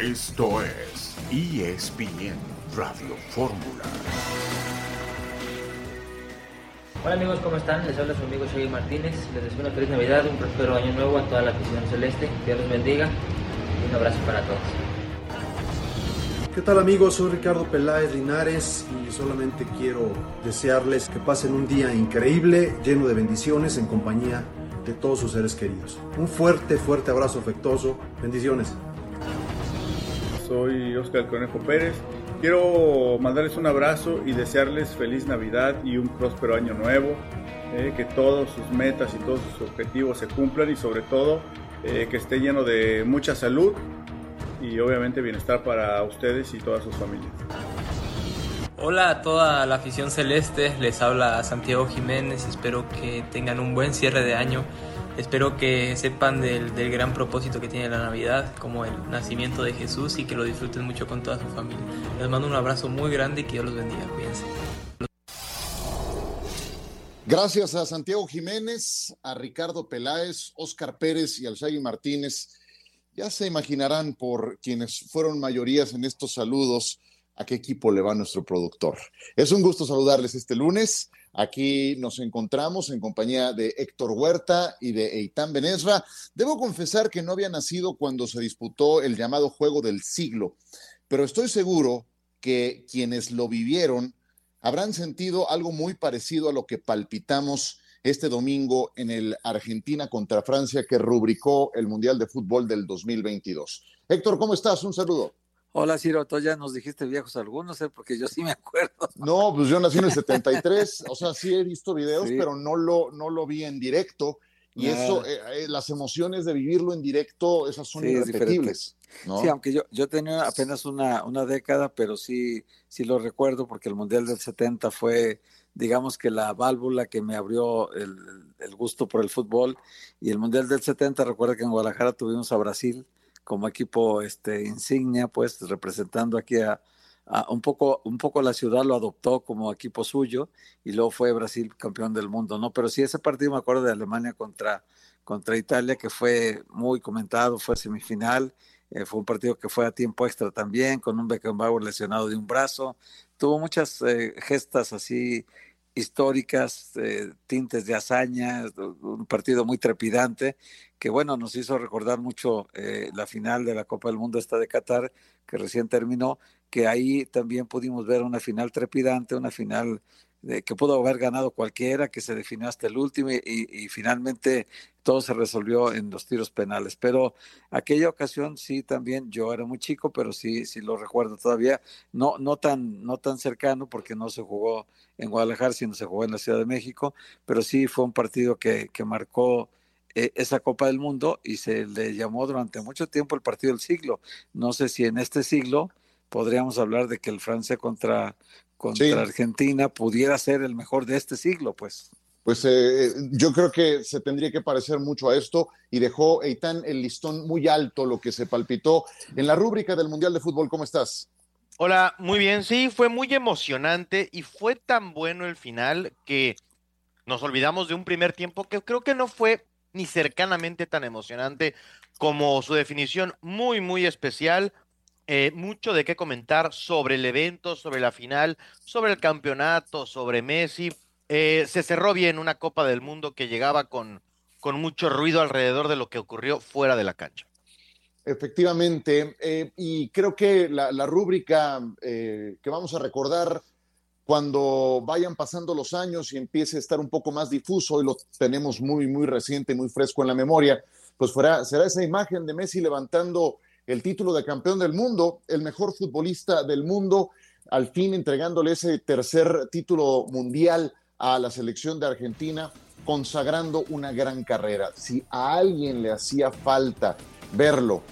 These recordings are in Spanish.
Esto es ESPN Radio Fórmula. Hola amigos, ¿cómo están? Les habla su amigo Shaggy Martínez. Les deseo una feliz Navidad, un próspero año nuevo a toda la afición celeste. Que Dios los bendiga y un abrazo para todos. ¿Qué tal amigos? Soy Ricardo Peláez Linares y solamente quiero desearles que pasen un día increíble, lleno de bendiciones en compañía de todos sus seres queridos. Un fuerte, fuerte abrazo afectuoso. Bendiciones. Soy Oscar Conejo Pérez. Quiero mandarles un abrazo y desearles feliz Navidad y un próspero año nuevo. eh, que todos sus metas y todos sus objetivos se cumplan y sobre todo eh, que esté lleno de mucha salud y obviamente bienestar para ustedes y todas sus familias. Hola a toda la afición celeste, les habla Santiago Jiménez, espero que tengan un buen cierre de año, espero que sepan del, del, gran propósito que tiene la Navidad, como el nacimiento de Jesús y que lo disfruten mucho con toda su familia. Les mando un abrazo muy grande y que Dios los bendiga, cuídense. Gracias a Santiago Jiménez, a Ricardo Peláez, Oscar Pérez y al Shaggy Martínez. Ya se imaginarán por quienes fueron mayorías en estos saludos a qué equipo le va nuestro productor. Es un gusto saludarles este lunes. Aquí nos encontramos en compañía de Héctor Huerta y de Eitan Benesra. Debo confesar que no había nacido cuando se disputó el llamado Juego del Siglo, pero estoy seguro que quienes lo vivieron habrán sentido algo muy parecido a lo que palpitamos este domingo en el Argentina contra Francia que rubricó el Mundial de Fútbol del 2022. Héctor, ¿cómo estás? Un saludo. Hola Ciro, tú ya nos dijiste viejos algunos, ¿eh? porque yo sí me acuerdo. No, pues yo nací en el 73, o sea, sí he visto videos, sí. pero no lo, no lo vi en directo. Y eso, eh, eh, las emociones de vivirlo en directo, esas son sí, irrepetibles. ¿no? Sí, aunque yo, yo tenía apenas una, una década, pero sí, sí lo recuerdo porque el Mundial del 70 fue, digamos que la válvula que me abrió el, el gusto por el fútbol. Y el Mundial del 70, recuerda que en Guadalajara tuvimos a Brasil como equipo este, insignia, pues representando aquí a, un, poco, un poco la ciudad lo adoptó como equipo suyo y luego fue Brasil campeón del mundo, ¿no? Pero sí, ese partido me acuerdo de Alemania contra, contra Italia, que fue muy comentado, fue semifinal, eh, fue un partido que fue a tiempo extra también, con un Beckenbauer lesionado de un brazo, tuvo muchas eh, gestas así históricas, eh, tintes de hazaña, un partido muy trepidante, que bueno, nos hizo recordar mucho eh, la final de la Copa del Mundo esta de Qatar, que recién terminó, que ahí también pudimos ver una final trepidante, una final de, que pudo haber ganado cualquiera, que se definió hasta el último y, y, finalmente todo se resolvió en los tiros penales. Pero aquella ocasión sí también, yo era muy chico, pero sí, sí lo recuerdo todavía, no, no, tan, no tan cercano porque no se jugó en Guadalajara, sino se jugó en la Ciudad de México, pero sí fue un partido que, que marcó eh, esa Copa del Mundo y se le llamó durante mucho tiempo el partido del siglo. No sé si en este siglo podríamos hablar de que el Francia contra, contra sí. Argentina pudiera ser el mejor de este siglo, pues. Pues eh, yo creo que se tendría que parecer mucho a esto y dejó Eitan el listón muy alto, lo que se palpitó en la rúbrica del Mundial de Fútbol. ¿Cómo estás? Hola, muy bien, sí, fue muy emocionante y fue tan bueno el final que nos olvidamos de un primer tiempo que creo que no fue ni cercanamente tan emocionante como su definición muy, muy especial. Eh, mucho de qué comentar sobre el evento, sobre la final, sobre el campeonato, sobre Messi. Eh, se cerró bien una Copa del Mundo que llegaba con, con mucho ruido alrededor de lo que ocurrió fuera de la cancha. Efectivamente, eh, y creo que la, la rúbrica eh, que vamos a recordar cuando vayan pasando los años y empiece a estar un poco más difuso, y lo tenemos muy, muy reciente, muy fresco en la memoria, pues fuera, será esa imagen de Messi levantando el título de campeón del mundo, el mejor futbolista del mundo, al fin entregándole ese tercer título mundial a la selección de Argentina, consagrando una gran carrera. Si a alguien le hacía falta verlo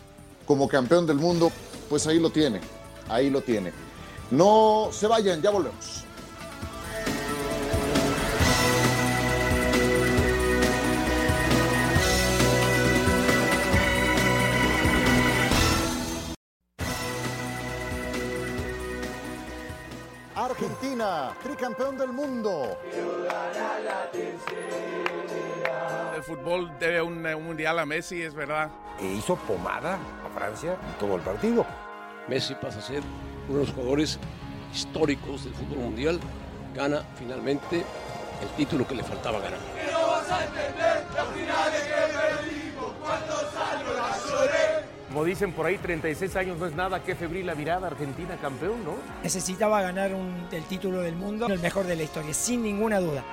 como campeón del mundo, pues ahí lo tiene, ahí lo tiene. No se vayan, ya volvemos. Argentina, tricampeón del mundo. el fútbol debe un, mundial a Messi, es verdad. E hizo pomada a Francia en todo el partido. Messi pasa a ser uno de los jugadores históricos del fútbol mundial. Gana finalmente el título que le faltaba ganar. Como dicen por ahí, 36 años no es nada, qué febril la virada, Argentina campeón, ¿no? Necesitaba ganar el título del mundo, el mejor de la historia, sin ninguna duda.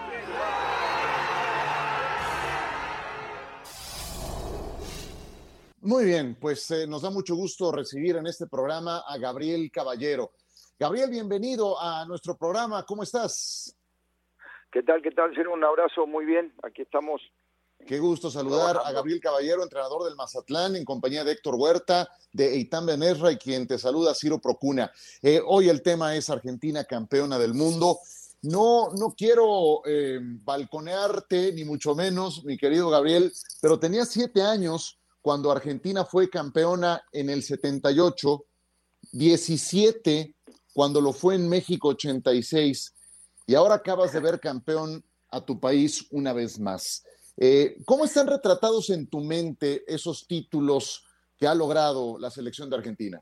Muy bien, pues eh, nos da mucho gusto recibir en este programa a Gabriel Caballero. Gabriel, bienvenido a nuestro programa. ¿Cómo estás? ¿Qué tal? ¿Qué tal? Ser un abrazo muy bien. Aquí estamos. Qué gusto saludar a Gabriel Caballero, entrenador del Mazatlán, en compañía de Héctor Huerta, de Eitan Benesra y quien te saluda, Ciro Procuna. Eh, hoy el tema es Argentina campeona del mundo. No, no quiero eh, balconearte, ni mucho menos, mi querido Gabriel, pero tenía siete años cuando Argentina fue campeona en el 78, 17 cuando lo fue en México 86, y ahora acabas de ver campeón a tu país una vez más. Eh, ¿Cómo están retratados en tu mente esos títulos que ha logrado la selección de Argentina?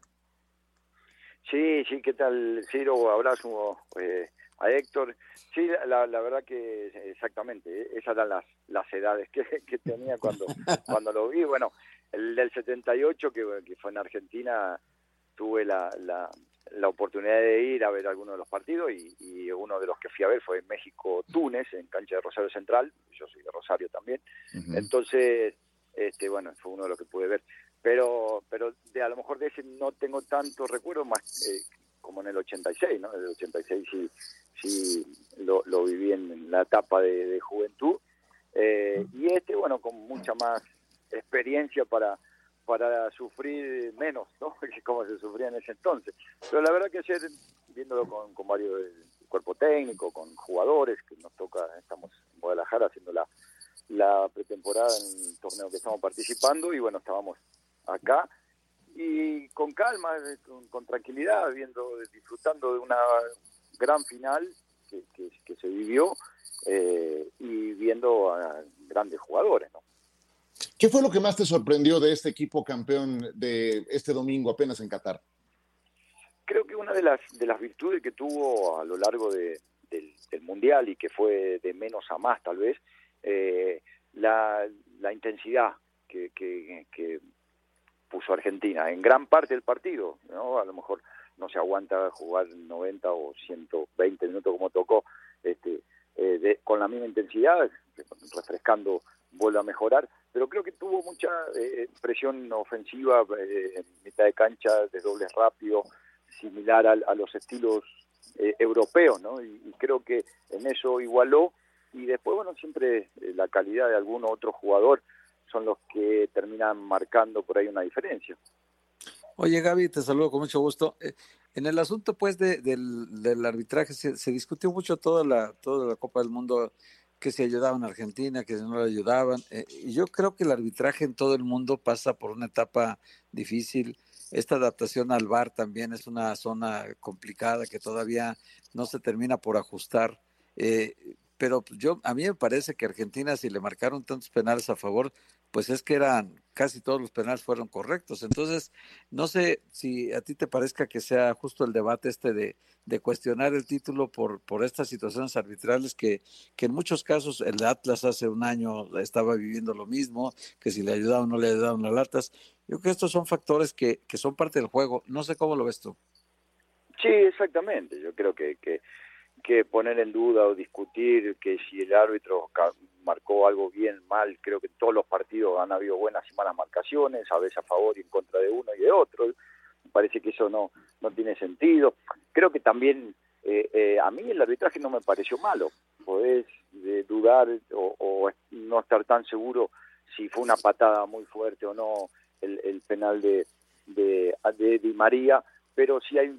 Sí, sí, ¿qué tal, Ciro? Abrazo eh, a Héctor. Sí, la, verdad que exactamente, esas eran las, las edades que, que tenía cuando, cuando lo vi. Bueno, el del 78, que, que fue en Argentina, tuve la, la, la, oportunidad de ir a ver algunos de los partidos y, y, uno de los que fui a ver fue México-Túnez, en cancha de Rosario Central, yo soy de Rosario también. Entonces, este bueno, fue uno de los que pude ver. Pero pero de a lo mejor de ese no tengo tantos recuerdos más eh, como en el 86, ¿no? En el 86 sí, sí lo, lo viví en, la etapa de, juventud. Eh, y este, bueno, con mucha más experiencia para para sufrir menos, ¿no? como se sufría en ese entonces. Pero la verdad que ayer, viéndolo con, con varios del cuerpo técnico, con jugadores, que nos toca, estamos en Guadalajara haciendo la, la pretemporada en el torneo que estamos participando y bueno, estábamos acá y con calma, con, tranquilidad, viendo, disfrutando de una gran final que, que, se vivió eh, y viendo a grandes jugadores, ¿no? ¿Qué fue lo que más te sorprendió de este equipo campeón de este domingo apenas en Qatar? Creo que una de las, de las virtudes que tuvo a lo largo del, Mundial y que fue de menos a más tal vez, eh, la, intensidad que, puso Argentina en gran parte del partido. ¿no? A lo mejor no se aguanta jugar 90 o 120 minutos como tocó, este, eh, con la misma intensidad, refrescando vuelve a mejorar, pero creo que tuvo mucha eh, presión ofensiva eh, en mitad de cancha, de doble rápido, similar a, los estilos eh, europeos, ¿no? Y, creo que en eso igualó. Y después, bueno, siempre la calidad de algún otro jugador son los que terminan marcando por ahí una diferencia. Oye, Gaby, te saludo con mucho gusto. en el asunto, pues, del, arbitraje, se, se, discutió mucho toda la, toda la Copa del Mundo que se ayudaban a Argentina, que no le ayudaban. Eh, y yo creo que el arbitraje en todo el mundo pasa por una etapa difícil. Esta adaptación al VAR también es una zona complicada que todavía no se termina por ajustar. Eh, pero yo a mí me parece que Argentina si le marcaron tantos penales a favor pues es que eran casi todos los penales fueron correctos. Entonces, no sé si a ti te parezca que sea justo el debate este de, de cuestionar el título por, por estas situaciones arbitrales que, que en muchos casos el Atlas hace un año estaba viviendo lo mismo, que si le ayudaban o no le ayudaban las latas. Yo creo que estos son factores que, que son parte del juego. No sé cómo lo ves tú. Sí, exactamente. Yo creo que, que, que poner en duda o discutir que si el árbitro marcó algo bien, mal. Creo que todos los partidos han habido buenas y malas marcaciones, a veces a favor y en contra de uno y de otro. Parece que eso no, no tiene sentido. Creo que también eh, eh, a mí el arbitraje no me pareció malo. Podés eh, dudar o, no estar tan seguro si fue una patada muy fuerte o no el, penal de, de, de Di María, pero sí hay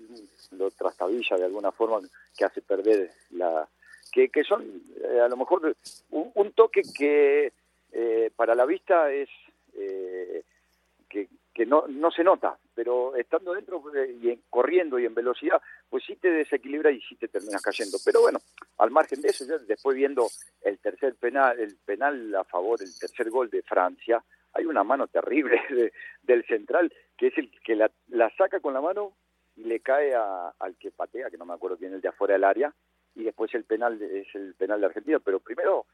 lo trastabilla de alguna forma que hace perder la, que, que son eh, a lo mejor un, toque que eh, para la vista es eh, que, que no, no se nota, pero estando dentro y corriendo y en velocidad, pues sí te desequilibra y sí te terminas cayendo. Pero bueno, al margen de eso, ya después viendo el tercer penal, el penal a favor, el tercer gol de Francia, hay una mano terrible del central, que es el que la, saca con la mano y le cae al que patea, que no me acuerdo quién, el de afuera del área, y después el penal es el penal de Argentina, pero primero,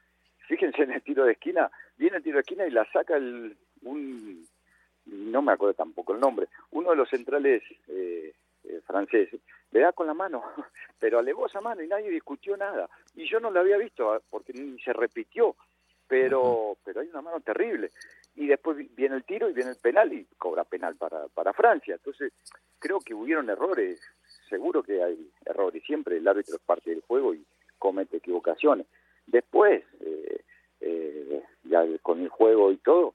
fíjense en el tiro de esquina, viene el tiro de esquina y la saca el, un, no me acuerdo tampoco el nombre, uno de los centrales eh, eh, franceses, le da con la mano, pero alevó esa mano y nadie discutió nada. Y yo no lo había visto ah, porque ni se repitió, pero, pero hay una mano terrible. Y después viene el tiro y viene el penal y cobra penal para, para Francia. Entonces, creo que hubieron errores, seguro que hay errores, siempre el árbitro es parte del juego y comete equivocaciones. Después, eh, eh, ya con el juego y todo,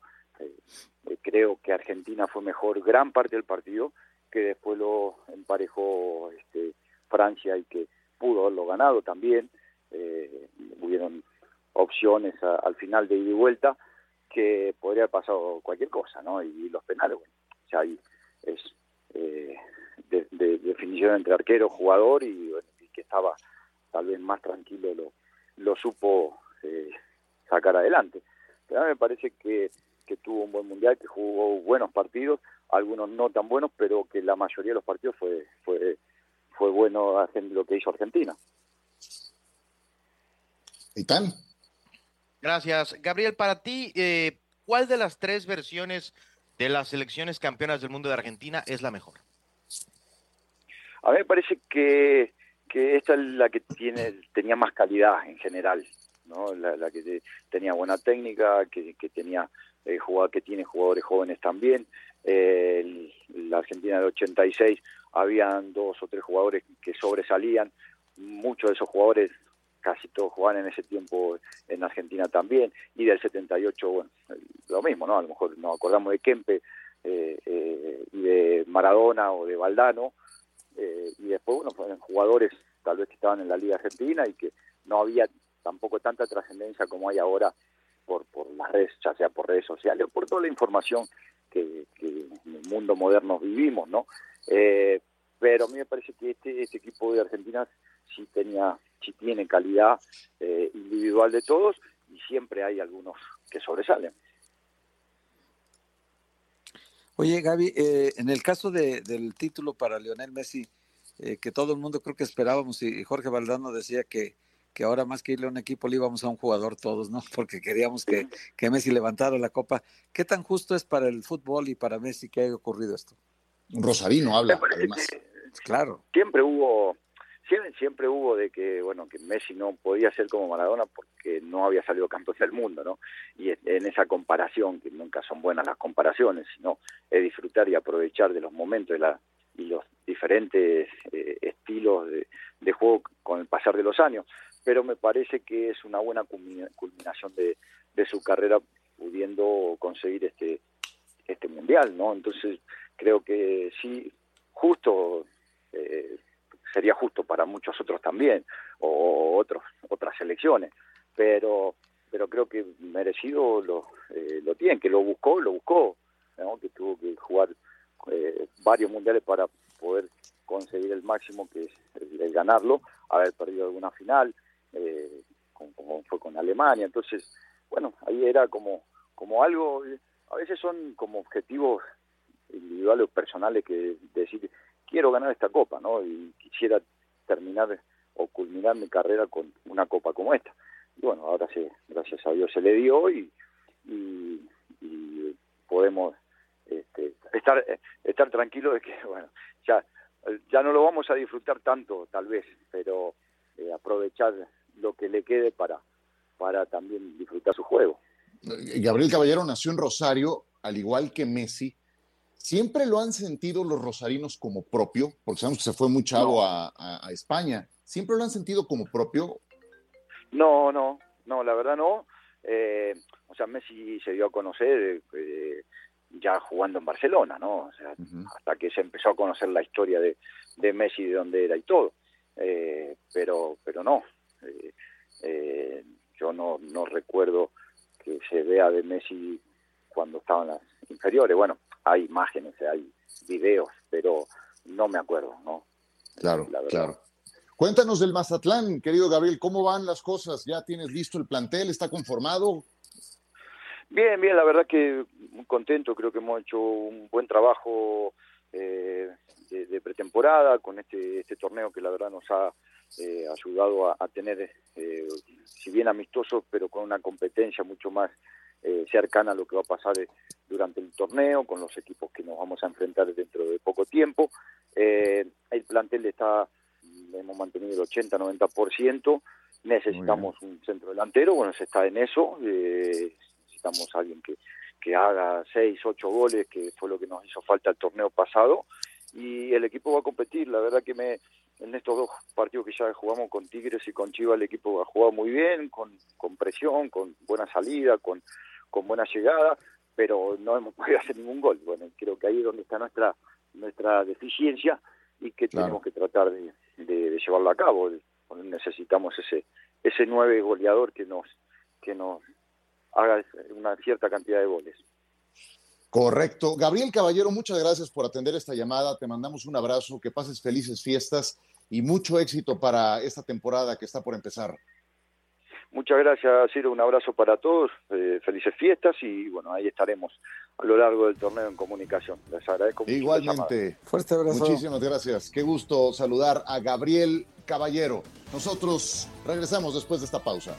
creo que Argentina fue mejor gran parte del partido que después lo emparejó este, Francia y que pudo haberlo ganado también. Eh, hubieron opciones al final de ida y vuelta que podría haber pasado cualquier cosa, ¿no? Y, los penales, bueno, ya ahí es eh, de, definición entre arquero, jugador y, que estaba tal vez más tranquilo lo, lo supo eh, sacar adelante. Pero a mí me parece que, que tuvo un buen mundial, que jugó buenos partidos algunos no tan buenos, pero que la mayoría de los partidos fue fue fue bueno lo que hizo Argentina. ¿Y tan? Gracias. Gabriel, para ti, eh, ¿cuál de las tres versiones de las selecciones campeonas del mundo de Argentina es la mejor? A mí me parece que, que esta es la que tiene tenía más calidad en general, ¿no? La, que tenía buena técnica, que, que tenía eh, que tiene jugadores jóvenes también. Eh, la Argentina del 86 habían dos o tres jugadores que sobresalían, muchos de esos jugadores casi todos jugaban en ese tiempo en Argentina también, y del 78, bueno, lo mismo, ¿no? A lo mejor nos acordamos de Kempe eh, eh, y de Maradona o de Valdano, y después, bueno, fueron jugadores tal vez que estaban en la Liga Argentina y que no había tampoco tanta trascendencia como hay ahora por, por las redes, ya sea por redes sociales o por toda la información que, en el mundo moderno vivimos, ¿no? Eh, pero a mí me parece que este, este equipo de Argentina sí tenía, sí tiene calidad eh, individual de todos y siempre hay algunos que sobresalen. Oye, Gaby, eh, en el caso de, del título para Lionel Messi, que todo el mundo creo que esperábamos, y Jorge Valdano decía que, que ahora más que irle a un equipo le íbamos a un jugador todos, ¿no? Porque queríamos que, que Messi levantara la copa. ¿Qué tan justo es para el fútbol y para Messi que haya ocurrido esto? Rosarino habla, además. claro. Siempre hubo, siempre, siempre hubo de que, bueno, que Messi no podía ser como Maradona porque no había salido campeón del mundo, ¿no? Y en esa comparación, que nunca son buenas las comparaciones, sino es disfrutar y aprovechar de los momentos de la, y los diferentes eh, estilos de, de, juego con el pasar de los años pero me parece que es una buena culminación de, su carrera pudiendo conseguir este este mundial, ¿no? Entonces creo que sí, justo eh, sería justo para muchos otros también o otros otras selecciones, pero pero creo que merecido lo eh, lo tiene, que lo buscó, lo buscó, ¿no? que tuvo que jugar eh, varios mundiales para poder conseguir el máximo que es el ganarlo, haber perdido alguna final, eh, como, fue con Alemania. Entonces, bueno, ahí era como, como algo, a veces son como objetivos individuales o personales que decir, quiero ganar esta copa, ¿no? Y quisiera terminar o culminar mi carrera con una copa como esta. Y bueno, ahora sí, gracias a Dios se le dio y, y, podemos este, estar estar tranquilos de que, bueno, ya ya no lo vamos a disfrutar tanto, tal vez, pero eh, aprovechar lo que le quede para, para también disfrutar su juego. Gabriel Caballero nació en Rosario, al igual que Messi. ¿Siempre lo han sentido los rosarinos como propio? Porque sabemos que se fue muy chavo a, España. ¿Siempre lo han sentido como propio? No, no, no, la verdad no. Eh, o sea, Messi se dio a conocer eh, ya jugando en Barcelona, ¿no? O sea, hasta que se empezó a conocer la historia de, de Messi, de dónde era y todo. Eh, pero, pero no, eh, eh, yo no, no recuerdo que se vea de Messi cuando estaban las inferiores. Bueno, hay imágenes, hay videos, pero no me acuerdo, ¿no? Claro, claro. Cuéntanos del Mazatlán, querido Gabriel, ¿cómo van las cosas? ¿Ya tienes listo el plantel? ¿Está conformado? Bien, bien, la verdad que muy contento, creo que hemos hecho un buen trabajo eh, de, pretemporada con este, este torneo que la verdad nos ha eh, ayudado a, tener, eh, si bien amistosos, pero con una competencia mucho más cercana a lo que va a pasar durante el torneo, con los equipos que nos vamos a enfrentar dentro de poco tiempo. el plantel está, hemos mantenido el 80-90%, necesitamos un centro delantero, bueno, se está en eso, necesitamos a alguien que, que haga seis, ocho goles, que fue lo que nos hizo falta el torneo pasado, y el equipo va a competir, la verdad que me en estos dos partidos que ya jugamos con Tigres y con Chivas el equipo ha jugado muy bien, con, con presión, con buena salida, con, con buena llegada, pero no hemos podido hacer ningún gol. Bueno, creo que ahí es donde está nuestra nuestra deficiencia y que tenemos que tratar de, de, de llevarlo a cabo. Necesitamos ese ese nueve goleador que nos que nos haga una cierta cantidad de goles. Correcto. Gabriel Caballero, muchas gracias por atender esta llamada. Te mandamos un abrazo, que pases felices fiestas y mucho éxito para esta temporada que está por empezar. Muchas gracias, Ciro. Un abrazo para todos. Eh, felices fiestas y bueno, ahí estaremos a lo largo del torneo en comunicación. Les agradezco mucho. Igualmente. Fuerte abrazo. Muchísimas gracias. Qué gusto saludar a Gabriel Caballero. Nosotros regresamos después de esta pausa.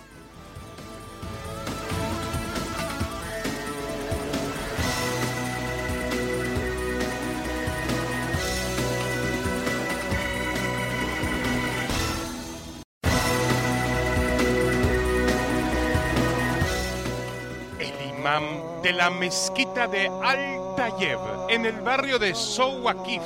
De la mezquita de Al-Tayeb en el barrio de Sowakif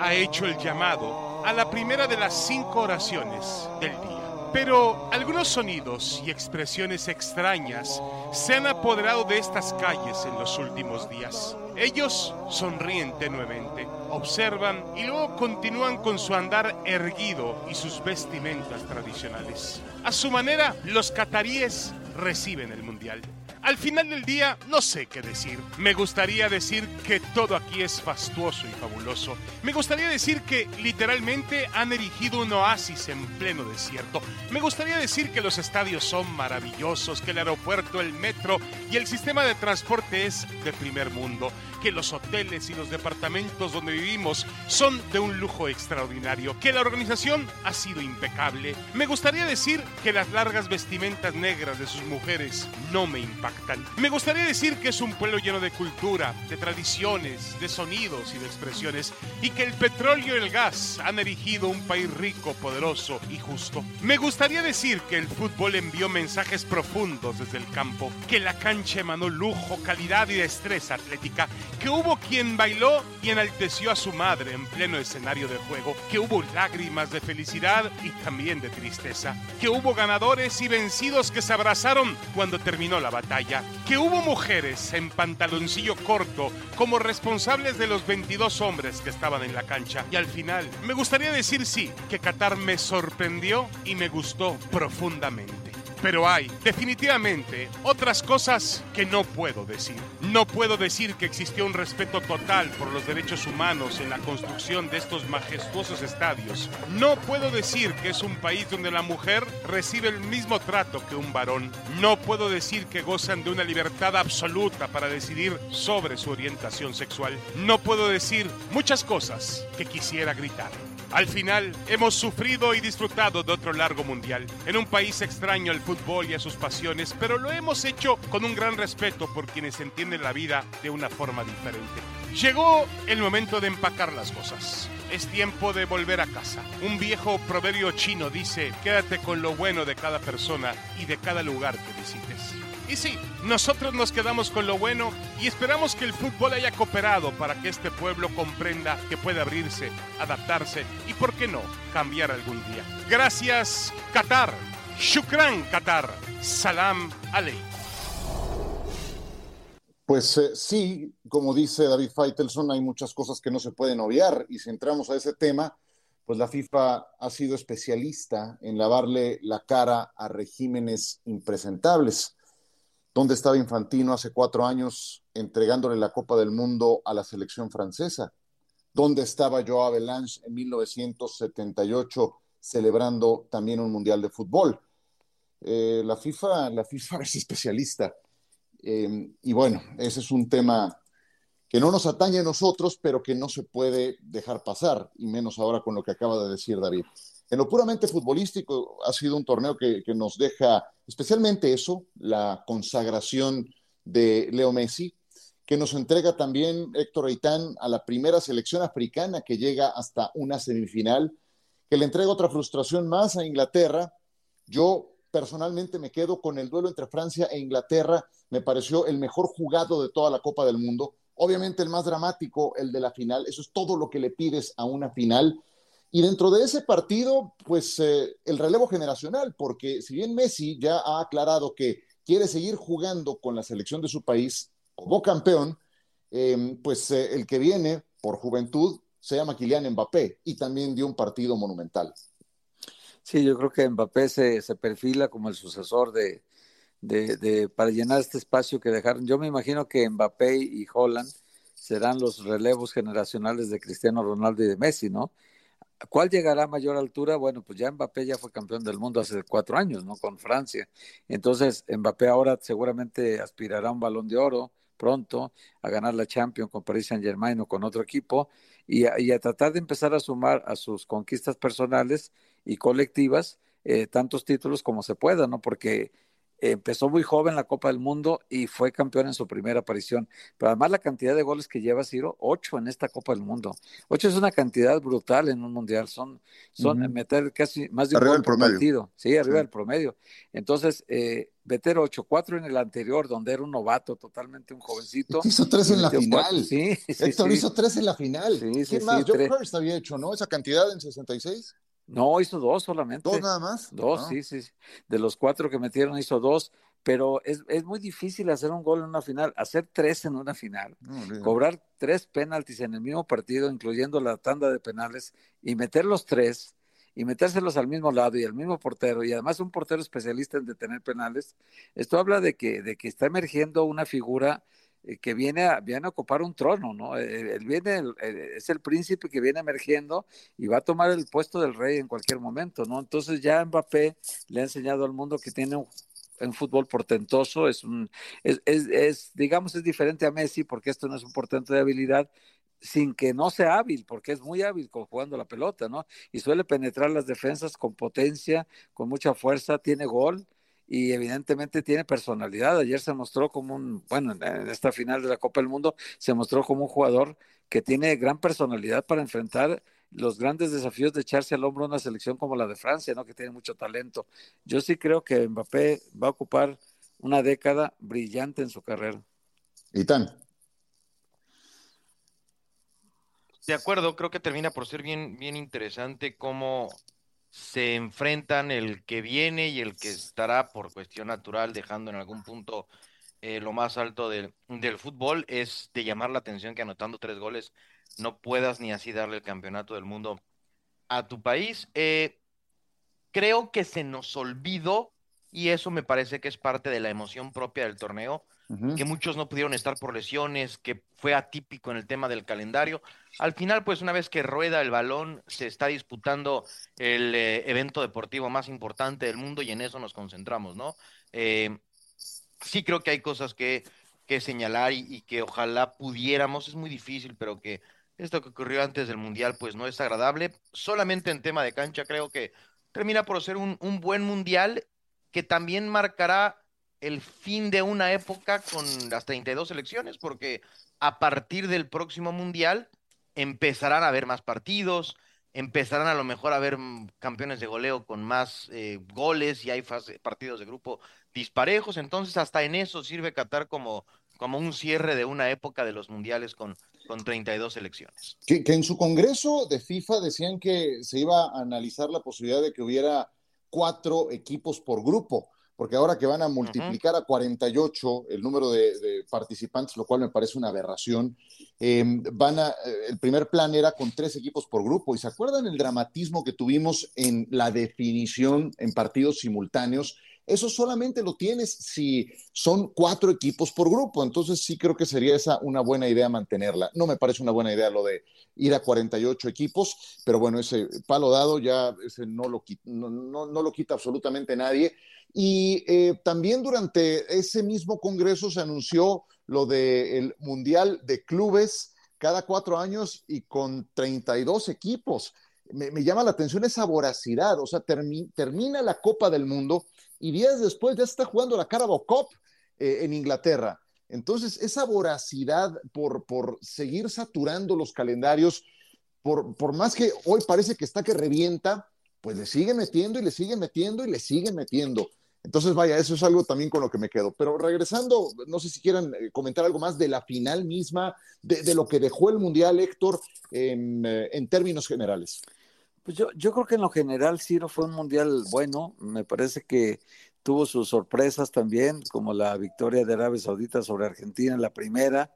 ha hecho el llamado a la primera de las cinco oraciones del día. Pero algunos sonidos y expresiones extrañas se han apoderado de estas calles en los últimos días. Ellos sonríen tenuemente, observan y luego continúan con su andar erguido y sus vestimentas tradicionales. A su manera, los cataríes reciben el mundial. Al final del día, no sé qué decir. Me gustaría decir que todo aquí es fastuoso y fabuloso. Me gustaría decir que literalmente han erigido un oasis en pleno desierto. Me gustaría decir que los estadios son maravillosos, que el aeropuerto, el metro y el sistema de transporte es de primer mundo, que los hoteles y los departamentos donde vivimos son de un lujo extraordinario, que la organización ha sido impecable. Me gustaría decir que las largas vestimentas negras de sus mujeres no me impactan me gustaría decir que es un pueblo lleno de cultura, de tradiciones, de sonidos y de expresiones, y que el petróleo y el gas han erigido un país rico, poderoso y justo. Me gustaría decir que el fútbol envió mensajes profundos desde el campo, que la cancha emanó lujo, calidad y destreza atlética, que hubo quien bailó y enalteció a su madre en pleno escenario de juego, que hubo lágrimas de felicidad y también de tristeza, que hubo ganadores y vencidos que se abrazaron cuando terminó la batalla que hubo mujeres en pantaloncillo corto como responsables de los 22 hombres que estaban en la cancha. Y al final, me gustaría decir sí, que Qatar me sorprendió y me gustó profundamente. Pero hay, definitivamente, otras cosas que no puedo decir. No puedo decir que existió un respeto total por los derechos humanos en la construcción de estos majestuosos estadios. No puedo decir que es un país donde la mujer recibe el mismo trato que un varón. No puedo decir que gozan de una libertad absoluta para decidir sobre su orientación sexual. No puedo decir muchas cosas que quisiera gritar. Al final, hemos sufrido y disfrutado de otro largo mundial, en un país extraño al fútbol y a sus pasiones, pero lo hemos hecho con un gran respeto por quienes entienden la vida de una forma diferente. Llegó el momento de empacar las cosas. Es tiempo de volver a casa. Un viejo proverbio chino dice, quédate con lo bueno de cada persona y de cada lugar que visites. Y sí, nosotros nos quedamos con lo bueno y esperamos que el fútbol haya cooperado para que este pueblo comprenda que puede abrirse, adaptarse y, por qué no, cambiar algún día. Gracias, Qatar. Shukran, Qatar. Salam aley. Pues eh, sí, como dice David Feitelson, hay muchas cosas que no se pueden obviar y si entramos a ese tema, pues la FIFA ha sido especialista en lavarle la cara a regímenes impresentables. ¿Dónde estaba Infantino hace cuatro años entregándole la Copa del Mundo a la selección francesa? ¿Dónde estaba Joao Avalanche en 1978 celebrando también un Mundial de Fútbol. Eh, la, FIFA, la FIFA es especialista. Eh, y bueno, ese es un tema que no nos atañe a nosotros, pero que no se puede dejar pasar, y menos ahora con lo que acaba de decir David. En lo puramente futbolístico, ha sido un torneo que, nos deja especialmente eso, la consagración de Leo Messi, que nos entrega también Héctor Reitán a la primera selección africana que llega hasta una semifinal, que le entrega otra frustración más a Inglaterra. Yo personalmente me quedo con el duelo entre Francia e Inglaterra, me pareció el mejor jugado de toda la Copa del Mundo, obviamente el más dramático, el de la final, eso es todo lo que le pides a una final. Y dentro de ese partido, pues eh, el relevo generacional, porque si bien Messi ya ha aclarado que quiere seguir jugando con la selección de su país como campeón, eh, pues eh, el que viene por juventud se llama Kylian Mbappé y también dio un partido monumental. Sí, yo creo que Mbappé se, se perfila como el sucesor de, de, para llenar este espacio que dejaron. Yo me imagino que Mbappé y Holland serán los relevos generacionales de Cristiano Ronaldo y de Messi, ¿no? ¿Cuál llegará a mayor altura? Bueno, pues ya Mbappé ya fue campeón del mundo hace cuatro años, ¿no? Con Francia. Entonces, Mbappé ahora seguramente aspirará a un balón de oro pronto, a ganar la Champions con Paris Saint Germain o con otro equipo, y a, y a tratar de empezar a sumar a sus conquistas personales y colectivas eh, tantos títulos como se pueda, ¿no? Porque empezó muy joven la Copa del Mundo y fue campeón en su primera aparición. Pero además la cantidad de goles que lleva Ciro, ocho en esta Copa del Mundo. Ocho es una cantidad brutal en un mundial. Son, son uh -huh. meter casi más de un arriba gol por partido. Sí, arriba sí. del promedio. Entonces, eh, meter ocho, cuatro en el anterior, donde era un novato, totalmente un jovencito. Hizo tres en la final. Cuatro, sí, sí, Héctor sí. hizo tres en la final. Sí, ¿Quién más? Joe Hurst había hecho, ¿no? Esa cantidad en 66. No, hizo dos solamente. ¿Dos nada más? Dos, sí, sí. De los cuatro que metieron hizo dos, pero es, es muy difícil hacer un gol en una final, hacer tres en una final, no, cobrar tres penaltis en el mismo partido, incluyendo la tanda de penales, y meter los tres, y metérselos al mismo lado y al mismo portero, y además un portero especialista en detener penales. Esto habla de que, de que está emergiendo una figura que viene a, viene a ocupar un trono, ¿no? Eh, él viene, el, es el príncipe que viene emergiendo y va a tomar el puesto del rey en cualquier momento, ¿no? Entonces ya Mbappé le ha enseñado al mundo que tiene un, un fútbol portentoso, es un, es, es, es, digamos, es diferente a Messi porque esto no es un portento de habilidad, sin que no sea hábil, porque es muy hábil jugando la pelota, ¿no? Y suele penetrar las defensas con potencia, con mucha fuerza, tiene gol, y evidentemente tiene personalidad. Ayer se mostró como un, bueno, en esta final de la Copa del Mundo, se mostró como un jugador que tiene gran personalidad para enfrentar los grandes desafíos de echarse al hombro una selección como la de Francia, ¿no? Que tiene mucho talento. Yo sí creo que Mbappé va a ocupar una década brillante en su carrera. ¿Y tan? De acuerdo, creo que termina por ser bien, bien interesante cómo se enfrentan el que viene y el que estará por cuestión natural dejando en algún punto eh, lo más alto del, del, fútbol es de llamar la atención que anotando tres goles no puedas ni así darle el campeonato del mundo a tu país. Eh, creo que se nos olvidó y eso me parece que es parte de la emoción propia del torneo, que muchos no pudieron estar por lesiones, que fue atípico en el tema del calendario. Al final, pues una vez que rueda el balón, se está disputando el eh, evento deportivo más importante del mundo y en eso nos concentramos, ¿no? Eh, sí creo que hay cosas que, que señalar y, y, que ojalá pudiéramos, es muy difícil, pero que esto que ocurrió antes del Mundial, pues no es agradable. Solamente en tema de cancha creo que termina por ser un, un buen Mundial que también marcará el fin de una época con las 32 elecciones, porque a partir del próximo Mundial empezarán a haber más partidos, empezarán a lo mejor a haber campeones de goleo con más eh, goles y hay partidos de grupo disparejos, entonces hasta en eso sirve Qatar como, como un cierre de una época de los mundiales con, con 32 elecciones. Que, que en su congreso de FIFA decían que se iba a analizar la posibilidad de que hubiera cuatro equipos por grupo porque ahora que van a multiplicar a 48 el número de, de, participantes, lo cual me parece una aberración, eh, van a, eh, el primer plan era con tres equipos por grupo, y se acuerdan el dramatismo que tuvimos en la definición en partidos simultáneos, Eso solamente lo tienes si son cuatro equipos por grupo. Entonces sí creo que sería esa una buena idea mantenerla. No me parece una buena idea lo de ir a 48 equipos, pero bueno, ese palo dado ya ese no, lo, no, no, no lo quita absolutamente nadie. Y eh, también durante ese mismo Congreso se anunció lo del Mundial de Clubes cada cuatro años y con 32 equipos. Me, me llama la atención esa voracidad, o sea, termi termina la Copa del Mundo y días después ya está jugando la Carabao Cup eh, en Inglaterra. Entonces, esa voracidad por, por seguir saturando los calendarios, por, por más que hoy parece que está que revienta, pues le sigue metiendo y le sigue metiendo y le sigue metiendo. Entonces, vaya, eso es algo también con lo que me quedo. Pero regresando, no sé si quieran eh, comentar algo más de la final misma, de, lo que dejó el Mundial, Héctor, en, eh, en términos generales. Pues yo, yo creo que en lo general, Ciro, fue un mundial bueno. Me parece que tuvo sus sorpresas también, como la victoria de Arabia Saudita sobre Argentina en la primera,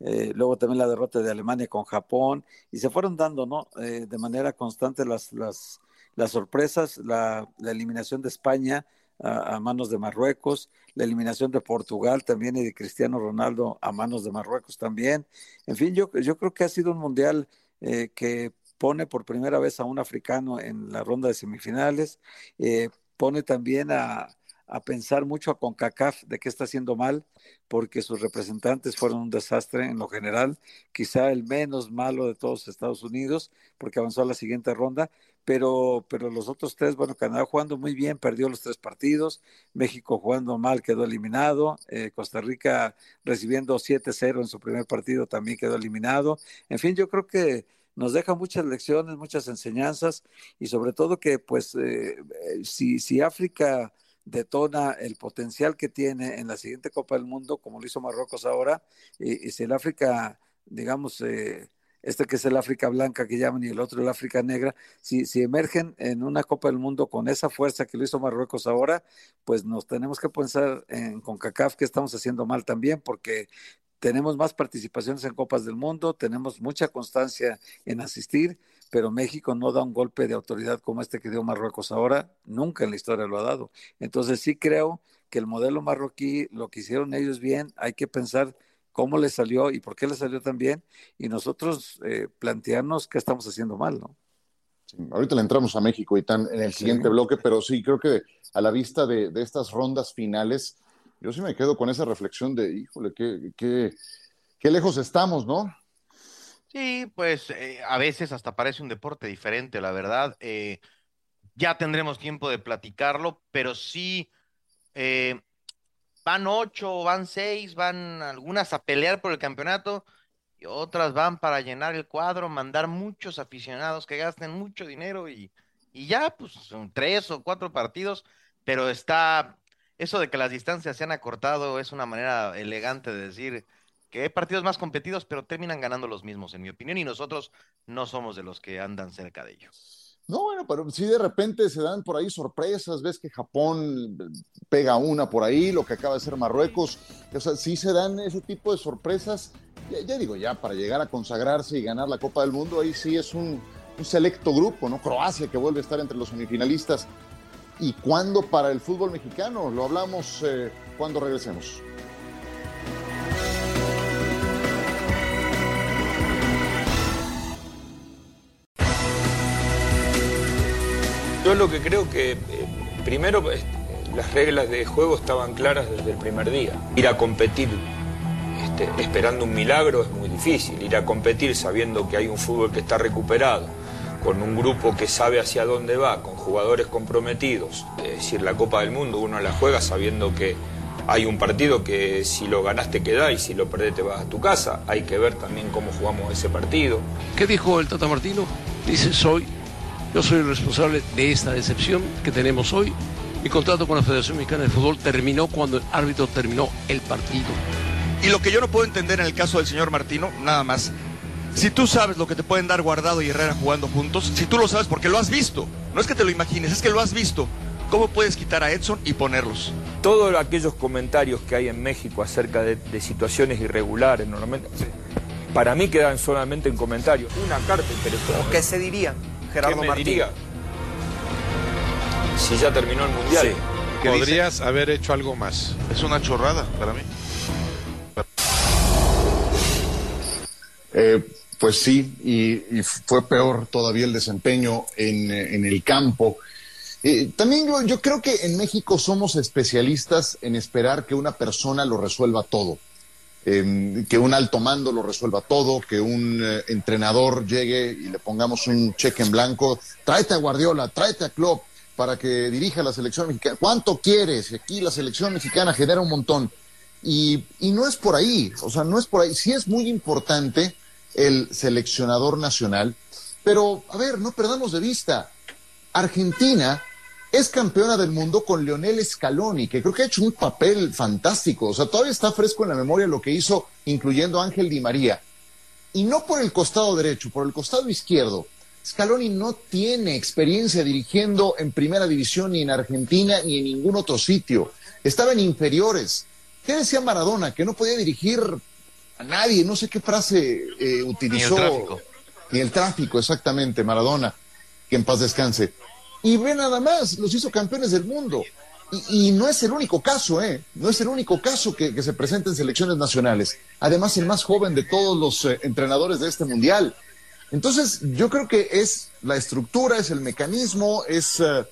eh, luego también la derrota de Alemania con Japón, y se fueron dando ¿no? Eh, de manera constante las, las, las sorpresas, la, la, eliminación de España a, a, manos de Marruecos, la eliminación de Portugal también y de Cristiano Ronaldo a manos de Marruecos también. En fin, yo, yo creo que ha sido un mundial eh, que pone por primera vez a un africano en la ronda de semifinales, eh, pone también a, a, pensar mucho a CONCACAF de qué está haciendo mal, porque sus representantes fueron un desastre en lo general, quizá el menos malo de todos Estados Unidos, porque avanzó a la siguiente ronda, pero, pero los otros tres, bueno, Canadá jugando muy bien, perdió los tres partidos, México jugando mal, quedó eliminado, eh, Costa Rica recibiendo 7-0 en su primer partido, también quedó eliminado. En fin, yo creo que nos deja muchas lecciones, muchas enseñanzas y sobre todo que pues eh, si, si África detona el potencial que tiene en la siguiente Copa del Mundo, como lo hizo Marruecos ahora, y, y si el África, digamos, eh, este que es el África blanca que llaman y el otro el África negra, si, si emergen en una Copa del Mundo con esa fuerza que lo hizo Marruecos ahora, pues nos tenemos que pensar en CONCACAF que estamos haciendo mal también, porque tenemos más participaciones en Copas del Mundo, tenemos mucha constancia en asistir, pero México no da un golpe de autoridad como este que dio Marruecos ahora, nunca en la historia lo ha dado. Entonces sí creo que el modelo marroquí, lo que hicieron ellos bien, hay que pensar cómo les salió y por qué les salió tan bien, y nosotros eh, plantearnos qué estamos haciendo mal, ¿no? Sí, ahorita le entramos a México y tan en el siguiente sí. bloque, pero sí, creo que a la vista de, de estas rondas finales, yo sí me quedo con esa reflexión de, híjole, qué, qué, qué lejos estamos, ¿no? Sí, pues eh, a veces hasta parece un deporte diferente, la verdad. Eh, ya tendremos tiempo de platicarlo, pero sí eh, van ocho, van seis, van algunas a pelear por el campeonato y otras van para llenar el cuadro, mandar muchos aficionados que gasten mucho dinero y, y ya, pues son tres o cuatro partidos, pero está eso de que las distancias se han acortado es una manera elegante de decir que hay partidos más competidos, pero terminan ganando los mismos, en mi opinión, y nosotros no somos de los que andan cerca de ellos. No, bueno, pero si de repente se dan por ahí sorpresas, ves que Japón pega una por ahí, lo que acaba de ser Marruecos, o sea, sí se dan ese tipo de sorpresas, ya, digo, ya para llegar a consagrarse y ganar la Copa del Mundo, ahí sí es un selecto grupo, ¿no? Croacia que vuelve a estar entre los semifinalistas, y cuándo para el fútbol mexicano. Lo hablamos eh, cuando regresemos. Yo lo que creo que eh, primero las reglas de juego estaban claras desde el primer día. Ir a competir este, esperando un milagro es muy difícil. Ir a competir sabiendo que hay un fútbol que está recuperado con un grupo que sabe hacia dónde va, con jugadores comprometidos. Es decir, la Copa del Mundo uno la juega sabiendo que hay un partido que si lo ganás te queda y si lo perdés te vas a tu casa. Hay que ver también cómo jugamos ese partido. ¿Qué dijo el Tata Martino? Dice, soy, yo soy el responsable de esta decepción que tenemos hoy. Mi contrato con la Federación Mexicana de Fútbol terminó cuando el árbitro terminó el partido. Y lo que yo no puedo entender en el caso del señor Martino, nada más, si tú sabes lo que te pueden dar Guardado y Herrera jugando juntos, si tú lo sabes porque lo has visto, no es que te lo imagines, es que lo has visto, ¿cómo puedes quitar a Edson y ponerlos? Todos aquellos comentarios que hay en México acerca de, de situaciones irregulares, normalmente, para mí quedan solamente en comentarios. Una carta interesante. ¿Qué se diría, Gerardo ¿Qué me Martín? Diría? Si ya terminó el Mundial. Sí. dice. Podrías haber hecho algo más. Es una chorrada para mí. Eh, pues sí, y, fue peor todavía el desempeño en, el campo. Eh, también yo, yo creo que en México somos especialistas en esperar que una persona lo resuelva todo. Que un alto mando lo resuelva todo, que un eh, entrenador llegue y le pongamos un cheque en blanco, tráete a Guardiola, tráete a Klopp para que dirija la selección mexicana. ¿Cuánto quieres? Aquí la selección mexicana genera un montón. Y, y no es por ahí, o sea, no es por ahí. Sí es muy importante el seleccionador nacional, pero a ver, no perdamos de vista, Argentina es campeona del mundo con Leonel Scaloni, que creo que ha hecho un papel fantástico. O sea, todavía está fresco en la memoria lo que hizo, incluyendo Ángel Di María. Y no por el costado derecho, por el costado izquierdo. Scaloni no tiene experiencia dirigiendo en primera división ni en Argentina ni en ningún otro sitio. Estaba en inferiores. ¿Qué decía Maradona? Que no podía dirigir a nadie. No sé qué frase eh, utilizó. Ni el tráfico. Ni el tráfico, exactamente, Maradona. Que en paz descanse. Y ve nada más, los hizo campeones del mundo. Y, y no es el único caso, ¿eh? No es el único caso que, que se presenta en selecciones nacionales. Además, el más joven de todos los eh, entrenadores de este mundial. Entonces, yo creo que es la estructura, es el mecanismo, es eh,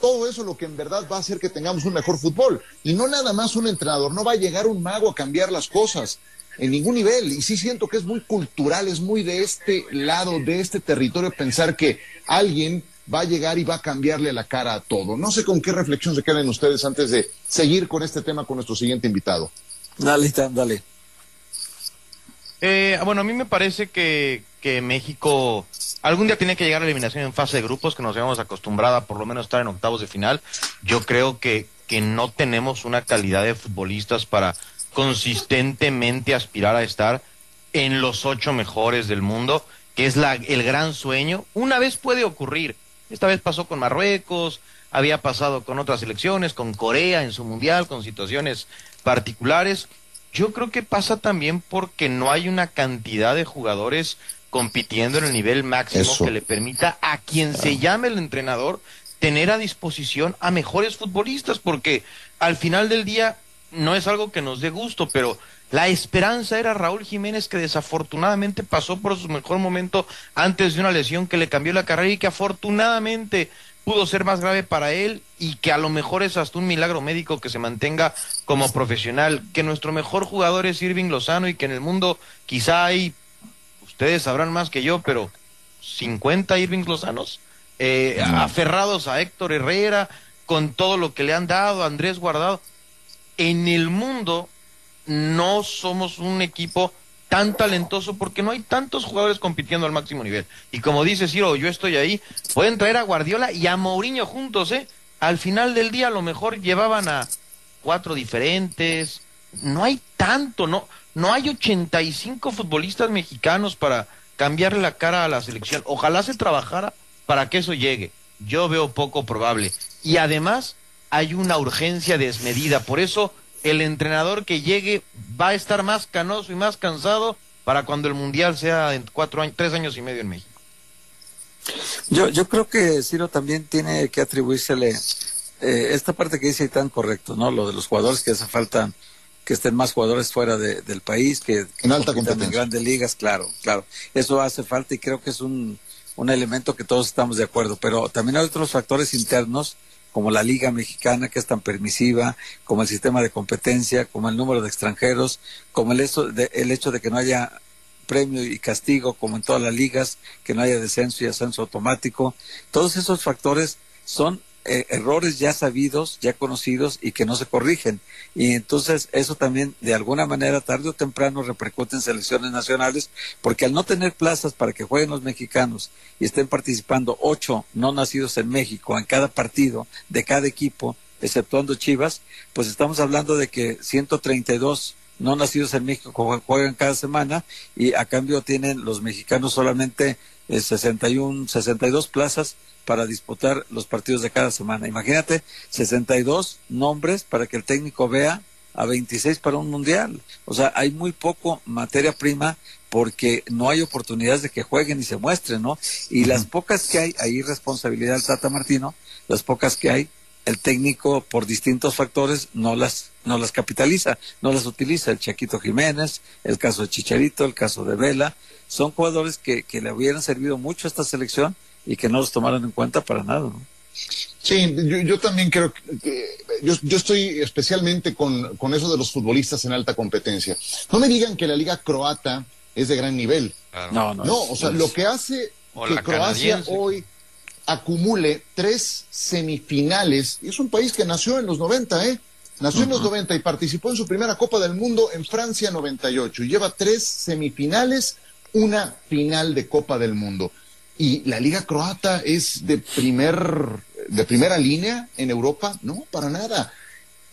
todo eso lo que en verdad va a hacer que tengamos un mejor fútbol. Y no nada más un entrenador, no va a llegar un mago a cambiar las cosas en ningún nivel. Y sí siento que es muy cultural, es muy de este lado, de este territorio, pensar que alguien va a llegar y va a cambiarle la cara a todo. No sé con qué reflexión se queden ustedes antes de seguir con este tema con nuestro siguiente invitado. Dale, dale. Eh, bueno, a mí me parece que, que México algún día tiene que llegar a la eliminación en fase de grupos, que nos habíamos acostumbrado a por lo menos estar en octavos de final. Yo creo que, que no tenemos una calidad de futbolistas para consistentemente aspirar a estar en los ocho mejores del mundo, que es la, el gran sueño. Una vez puede ocurrir. Esta vez pasó con Marruecos, había pasado con otras selecciones, con Corea en su mundial, con situaciones particulares. Yo creo que pasa también porque no hay una cantidad de jugadores compitiendo en el nivel máximo Eso. que le permita a quien se llame el entrenador tener a disposición a mejores futbolistas, porque al final del día no es algo que nos dé gusto, pero la esperanza era Raúl Jiménez que desafortunadamente pasó por su mejor momento antes de una lesión que le cambió la carrera y que afortunadamente pudo ser más grave para él y que a lo mejor es hasta un milagro médico que se mantenga como profesional, que nuestro mejor jugador es Irving Lozano y que en el mundo quizá hay, ustedes sabrán más que yo, pero 50 Irving Lozanos eh, aferrados a Héctor Herrera con todo lo que le han dado a Andrés Guardado. En el mundo no somos un equipo tan talentoso porque no hay tantos jugadores compitiendo al máximo nivel. Y como dice Ciro, yo estoy ahí, pueden traer a Guardiola y a Mourinho juntos, ¿eh? Al final del día a lo mejor llevaban a cuatro diferentes. No hay tanto, no, no hay 85 futbolistas mexicanos para cambiarle la cara a la selección. Ojalá se trabajara para que eso llegue. Yo veo poco probable. Y además hay una urgencia desmedida. Por eso el entrenador que llegue va a estar más canoso y más cansado para cuando el mundial sea en cuatro años, tres años y medio en México. Yo, yo creo que Ciro también tiene que atribuírsele eh, esta parte que dice tan correcto, ¿no? Lo de los jugadores que hace falta que estén más jugadores fuera de- del país, que, que En alta competencia. en grandes ligas, claro, claro. Eso hace falta y creo que es un, un elemento que todos estamos de acuerdo. Pero también hay otros factores internos, como la liga mexicana que es tan permisiva, como el sistema de competencia, como el número de extranjeros, como el hecho de, el hecho de que no haya premio y castigo como en todas las ligas, que no haya descenso y ascenso automático. Todos esos factores son eh, errores ya sabidos, ya conocidos y que no se corrigen. Y entonces eso también de alguna manera tarde o temprano repercute en selecciones nacionales, porque al no tener plazas para que jueguen los mexicanos y estén participando ocho no nacidos en México en cada partido de cada equipo, exceptuando Chivas, pues estamos hablando de que 132 no nacidos en México jue- juegan cada semana y a cambio tienen los mexicanos solamente eh, 61, 62 plazas para disputar los partidos de cada semana. Imagínate, 62 nombres para que el técnico vea a 26 para un mundial. O sea, hay muy poco materia prima porque no hay oportunidades de que jueguen y se muestren, ¿no? Y las pocas que hay, ahí responsabilidad del Tata Martino, las pocas que hay, el técnico por distintos factores no las no las capitaliza, no las utiliza. El Chaquito Jiménez, el caso de Chicharito, el caso de Vela, son jugadores que, que le hubieran servido mucho a esta selección y que no los tomaron en cuenta para nada. ¿no? Sí, yo, yo, también creo que, yo, yo, estoy especialmente con, con, eso de los futbolistas en alta competencia. No me digan que la liga croata es de gran nivel. Claro. No, no, no, es, o sea, es, lo que hace que Croacia canadiense. hoy acumule tres semifinales, y es un país que nació en los 90, ¿eh? Nació uh -huh. en los 90 y participó en su primera Copa del Mundo en Francia 98 y lleva tres semifinales, una final de Copa del Mundo. Y la liga croata es de primer de primera línea en Europa, no, para nada.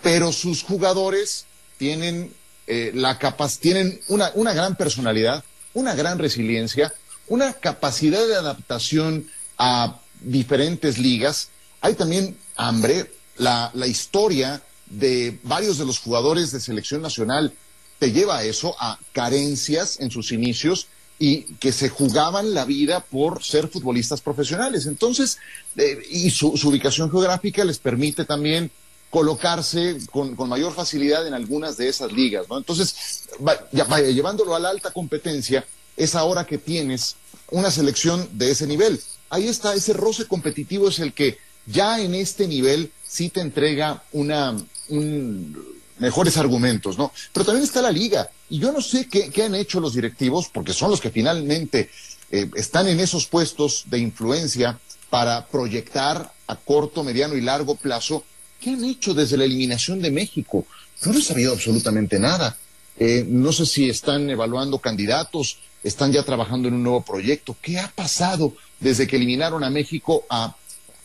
Pero sus jugadores tienen eh, la capacidad, tienen una, una gran personalidad, una gran resiliencia, una capacidad de adaptación a diferentes ligas. Hay también hambre, la, la historia de varios de los jugadores de selección nacional te lleva a eso, a carencias en sus inicios y que se jugaban la vida por ser futbolistas profesionales. Entonces, eh, y su, ubicación geográfica les permite también colocarse con, mayor facilidad en algunas de esas ligas, ¿no? Entonces, vaya, vaya, llevándolo a la alta competencia, es ahora que tienes una selección de ese nivel. Ahí está, ese roce competitivo es el que ya en este nivel sí te entrega una, un, mejores argumentos, ¿no? Pero también está la liga. Y yo no sé qué, qué han hecho los directivos, porque son los que finalmente eh, están en esos puestos de influencia para proyectar a corto, mediano y largo plazo. ¿Qué han hecho desde la eliminación de México? No he sabido absolutamente nada. Eh, no sé si están evaluando candidatos, están ya trabajando en un nuevo proyecto. ¿Qué ha pasado desde que eliminaron a México a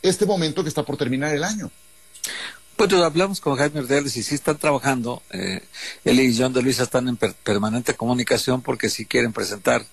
este momento que está por terminar el año? Bueno, hablamos con Jaime Ordeles y sí están trabajando. Eh, él y John de Luisa están en per permanente comunicación porque sí quieren presentar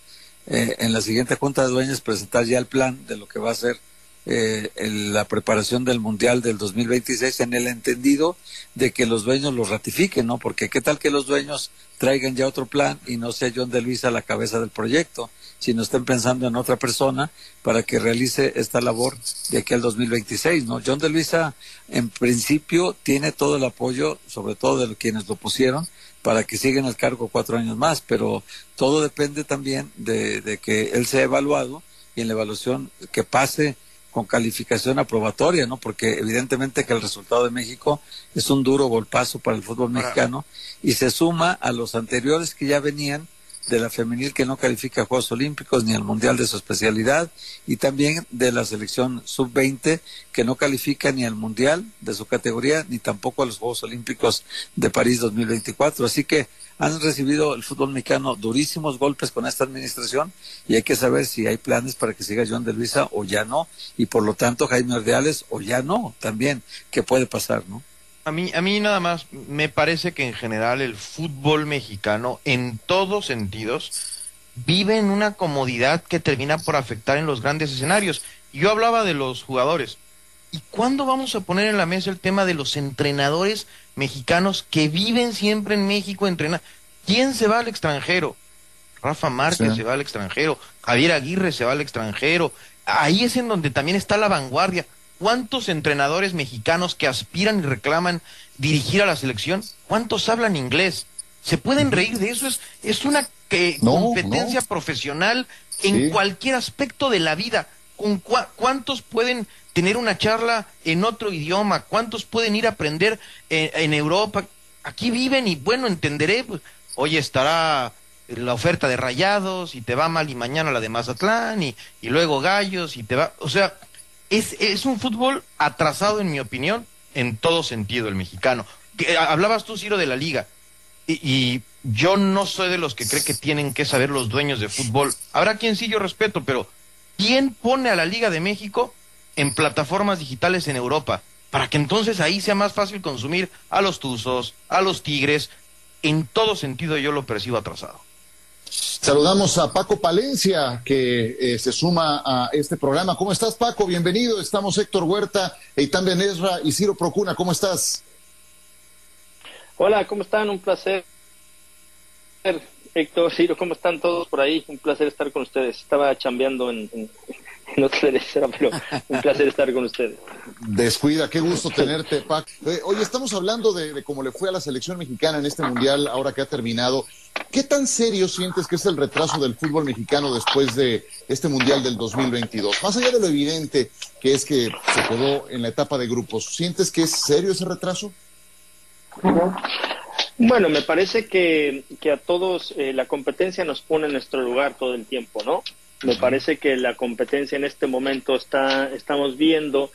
eh, en la siguiente junta de dueños, presentar ya el plan de lo que va a ser eh, el, la preparación del Mundial del 2026 en el entendido de que los dueños lo ratifiquen, ¿no? Porque qué tal que los dueños traigan ya otro plan y no sea John de Luisa la cabeza del proyecto sino estén pensando en otra persona para que realice esta labor de aquí al 2026, ¿no? John de Luisa, en principio, tiene todo el apoyo, sobre todo de quienes lo pusieron, para que siga en el cargo cuatro años más, pero todo depende también de, de que él sea evaluado y en la evaluación que pase con calificación aprobatoria, ¿no? Porque evidentemente que el resultado de México es un duro golpazo para el fútbol mexicano y se suma a los anteriores que ya venían de la femenil que no califica a Juegos Olímpicos ni al Mundial de su especialidad y también de la selección sub-20 que no califica ni al Mundial de su categoría ni tampoco a los Juegos Olímpicos de París 2024. Así que han recibido el fútbol mexicano durísimos golpes con esta administración y hay que saber si hay planes para que siga Joan de Luisa o ya no y por lo tanto Jaime Ordeales o ya no también, ¿qué puede pasar, no? A mí, a mí nada más me parece que en general el fútbol mexicano, en todos sentidos, vive en una comodidad que termina por afectar en los grandes escenarios. Yo hablaba de los jugadores. ¿Y cuándo vamos a poner en la mesa el tema de los entrenadores mexicanos que viven siempre en México entrenando? ¿Quién se va al extranjero? Rafa Márquez sí. se va al extranjero, Javier Aguirre se va al extranjero. Ahí es en donde también está la vanguardia. ¿Cuántos entrenadores mexicanos que aspiran y reclaman dirigir a la selección? ¿Cuántos hablan inglés? ¿Se pueden reír de eso? Es, es una que, no, competencia no. profesional en sí. cualquier aspecto de la vida. ¿Con cu ¿Cuántos pueden tener una charla en otro idioma? ¿Cuántos pueden ir a aprender en, en Europa? Aquí viven y bueno, entenderé, pues, hoy estará la oferta de Rayados y te va mal y mañana la de Mazatlán y, y luego Gallos y te va, o sea, es, un fútbol atrasado, en mi opinión, en todo sentido, el mexicano. Que, hablabas tú, Ciro, de la liga. Y, y, yo no soy de los que cree que tienen que saber los dueños de fútbol. Habrá quien sí, yo respeto, pero ¿quién pone a la Liga de México en plataformas digitales en Europa? Para que entonces ahí sea más fácil consumir a los Tuzos, a los Tigres. En todo sentido yo lo percibo atrasado. Saludamos a Paco Palencia, que eh, se suma a este programa. ¿Cómo estás, Paco? Bienvenido. Estamos Héctor Huerta, Eitan Benesra y Ciro Procuna. ¿Cómo estás? Hola, ¿cómo están? Un placer. Héctor, Ciro, ¿cómo están todos por ahí? Un placer estar con ustedes. Estaba chambeando en, en, en otra tercera, pero un placer estar con ustedes. Descuida, qué gusto tenerte, Pac. Eh, oye, estamos hablando de, de, cómo le fue a la selección mexicana en este mundial, ahora que ha terminado. ¿Qué tan serio sientes que es el retraso del fútbol mexicano después de este mundial del 2022? Más allá de lo evidente que es que se quedó en la etapa de grupos, ¿sientes que es serio ese retraso? Bueno, me parece que, que a todos eh, la competencia nos pone en nuestro lugar todo el tiempo, ¿no? Me parece que la competencia en este momento está, estamos viendo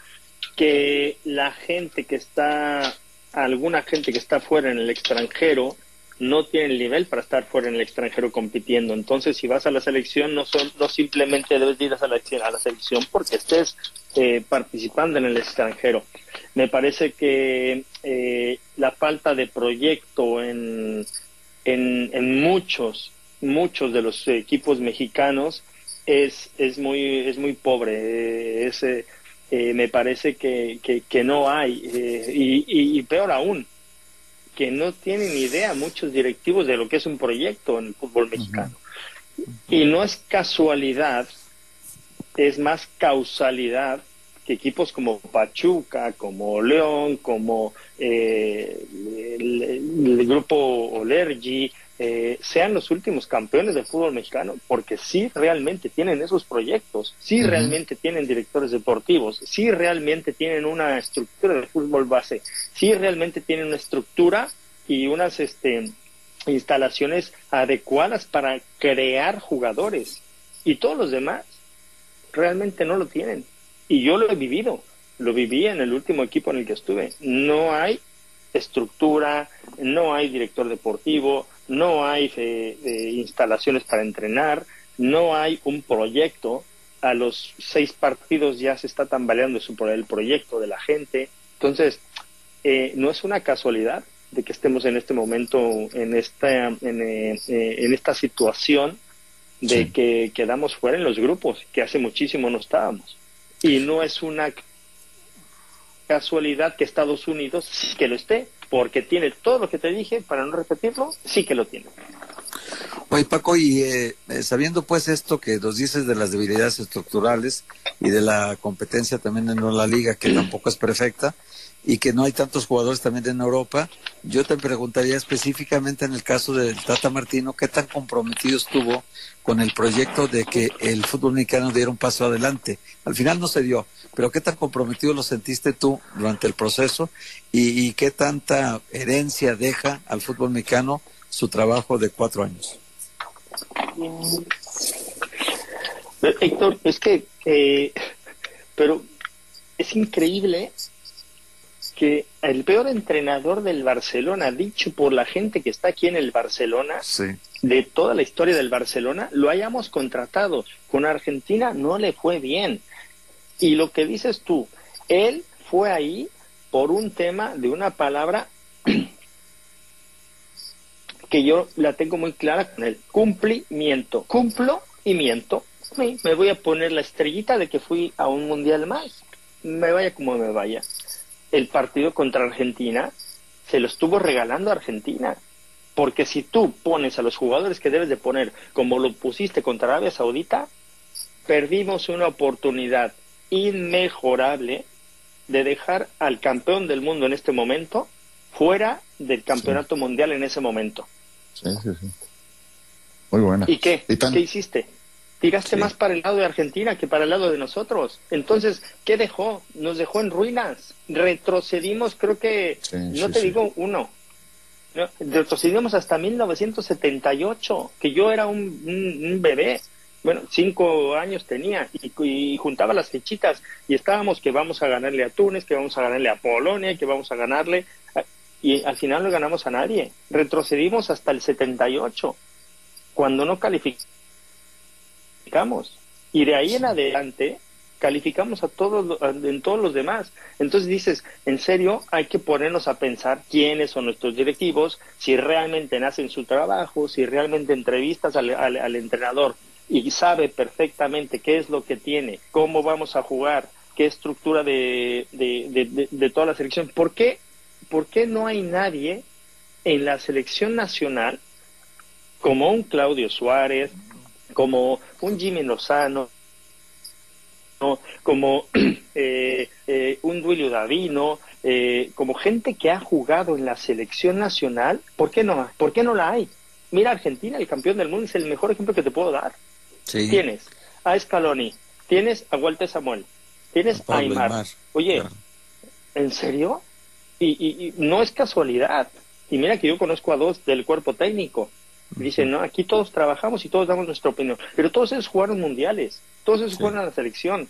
que la gente que está, alguna gente que está fuera en el extranjero, no tiene el nivel para estar fuera en el extranjero compitiendo. Entonces, si vas a la selección, no, son, no simplemente debes ir a la, selección porque estés eh, participando en el extranjero. Me parece que eh, la falta de proyecto en, en, en, muchos, muchos de los equipos mexicanos es, es, muy, es muy pobre. Es, eh, me parece que, que, que no hay. y, y, y peor aún, que no tienen idea muchos directivos de lo que es un proyecto en el fútbol mexicano. Y no es casualidad, es más causalidad que equipos como Pachuca, como León, como eh, el, el, grupo Olergi, eh, sean los últimos campeones del fútbol mexicano, porque sí realmente tienen esos proyectos, sí uh -huh. realmente tienen directores deportivos, sí realmente tienen una estructura de fútbol base, sí realmente tienen una estructura y unas este, instalaciones adecuadas para crear jugadores. Y todos los demás realmente no lo tienen. Y yo lo he vivido, lo viví en el último equipo en el que estuve. No hay estructura, no hay director deportivo, no hay eh, eh, instalaciones para entrenar, no hay un proyecto. A los seis partidos ya se está tambaleando el proyecto de la gente. Entonces, eh, no es una casualidad de que estemos en este momento en esta, en, eh, en esta situación de sí. que quedamos fuera en los grupos, que hace muchísimo no estábamos. Y no es una casualidad que Estados Unidos sí que lo esté, porque tiene todo lo que te dije, para no repetirlo, sí que lo tiene. Oye, Paco, y eh, sabiendo pues esto que nos dices de las debilidades estructurales y de la competencia también en la liga, que tampoco es perfecta, y que no hay tantos jugadores también en Europa, yo te preguntaría específicamente en el caso del Tata Martino, ¿qué tan comprometido estuvo con el proyecto de que el fútbol mexicano diera un paso adelante? Al final no se dio, pero ¿qué tan comprometido lo sentiste tú durante el proceso y, y qué tanta herencia deja al fútbol mexicano su trabajo de cuatro años? Héctor, es que, eh, pero es increíble que el peor entrenador del Barcelona, dicho por la gente que está aquí en el Barcelona, sí. de toda la historia del Barcelona, lo hayamos contratado. Con Argentina no le fue bien. Y lo que dices tú, él fue ahí por un tema de una palabra que yo la tengo muy clara con el cumplimiento. Cumplo y miento. Me voy a poner la estrellita de que fui a un mundial más. Me vaya como me vaya el partido contra Argentina se lo estuvo regalando a Argentina. Porque si tú pones a los jugadores que debes de poner como lo pusiste contra Arabia Saudita, perdimos una oportunidad inmejorable de dejar al campeón del mundo en este momento fuera del campeonato sí. mundial en ese momento. Sí, sí, sí. Muy buena. ¿Y qué? ¿Y tan... ¿Qué hiciste? Tiraste sí. más para el lado de Argentina que para el lado de nosotros. Entonces, ¿qué dejó? Nos dejó en ruinas. Retrocedimos, creo que, sí, no sí, te digo uno, no, retrocedimos hasta 1978, que yo era un, un, un bebé. Bueno, cinco años tenía y, y, juntaba las fichitas y estábamos que vamos a ganarle a Túnez, que vamos a ganarle a Polonia, que vamos a ganarle. A, y al final no ganamos a nadie. Retrocedimos hasta el 78, cuando no calificamos calificamos. Y de ahí en adelante calificamos a todos en todos los demás. Entonces dices, en serio, hay que ponernos a pensar quiénes son nuestros directivos, si realmente hacen su trabajo, si realmente entrevistas al, al, al entrenador y sabe perfectamente qué es lo que tiene, cómo vamos a jugar, qué estructura de, de, de, de toda la selección. ¿Por qué, ¿Por qué no hay nadie en la selección nacional como un Claudio Suárez, como un Jimmy Lozano, como eh, eh, un Duilio Davino, eh, como gente que ha jugado en la selección nacional, ¿por qué no? ¿Por qué no la hay? Mira, Argentina, el campeón del mundo, es el mejor ejemplo que te puedo dar. Sí. Tienes a Scaloni, tienes a Walter Samuel, tienes a Pablo Aymar. Oye, ¿en serio? Y, y- y no es casualidad. Y mira que yo conozco a dos del cuerpo técnico. Dicen, no, aquí todos trabajamos y todos damos nuestra opinión. Pero todos ellos jugaron mundiales, todos ellos jugaron a la selección.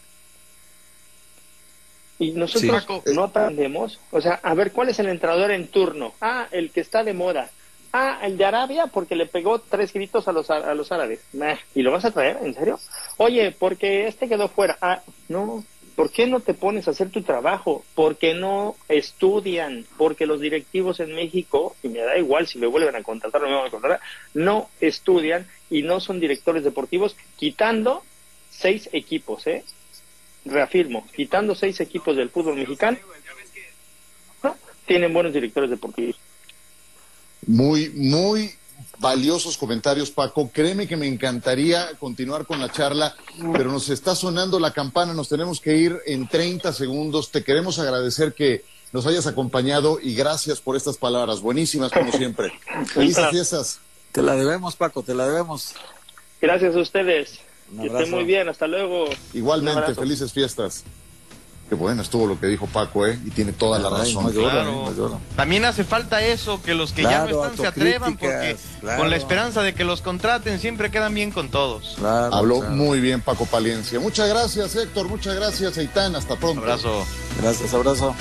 Y nosotros Sí. no aprendemos. O sea, a ver, ¿cuál es el entrenador en turno? Ah, el que está de moda. Ah, el de Arabia porque le pegó tres gritos a los, a los árabes. Meh, ¿Y lo vas a traer? ¿En serio? Oye, porque este quedó fuera. Ah, no. ¿Por qué no te pones a hacer tu trabajo? Porque no estudian, porque los directivos en México, y me da igual si me vuelven a contratar o me van a contratar, no estudian y no son directores deportivos, quitando seis equipos, ¿eh? Reafirmo, quitando seis equipos del fútbol mexicano, ¿no? tienen buenos directores deportivos. Muy, muy valiosos comentarios, Paco. Créeme que me encantaría continuar con la charla, pero nos está sonando la campana, nos tenemos que ir en 30 segundos. Te queremos agradecer que nos hayas acompañado y gracias por estas palabras, buenísimas como siempre. Felices fiestas. Te la debemos, Paco, te la debemos. Gracias a ustedes. Que estén muy bien, hasta luego. Igualmente, felices fiestas. Qué bueno estuvo lo que dijo Paco, ¿eh? Y tiene toda la Ay, razón. Claro. También hace falta eso, que los que ya no están se atrevan, porque claro. con la esperanza de que los contraten siempre quedan bien con todos. Claro, Habló claro. muy bien Paco Palencia. Muchas gracias, Héctor. Muchas gracias, Eitan. Hasta pronto. Abrazo. Gracias, abrazo.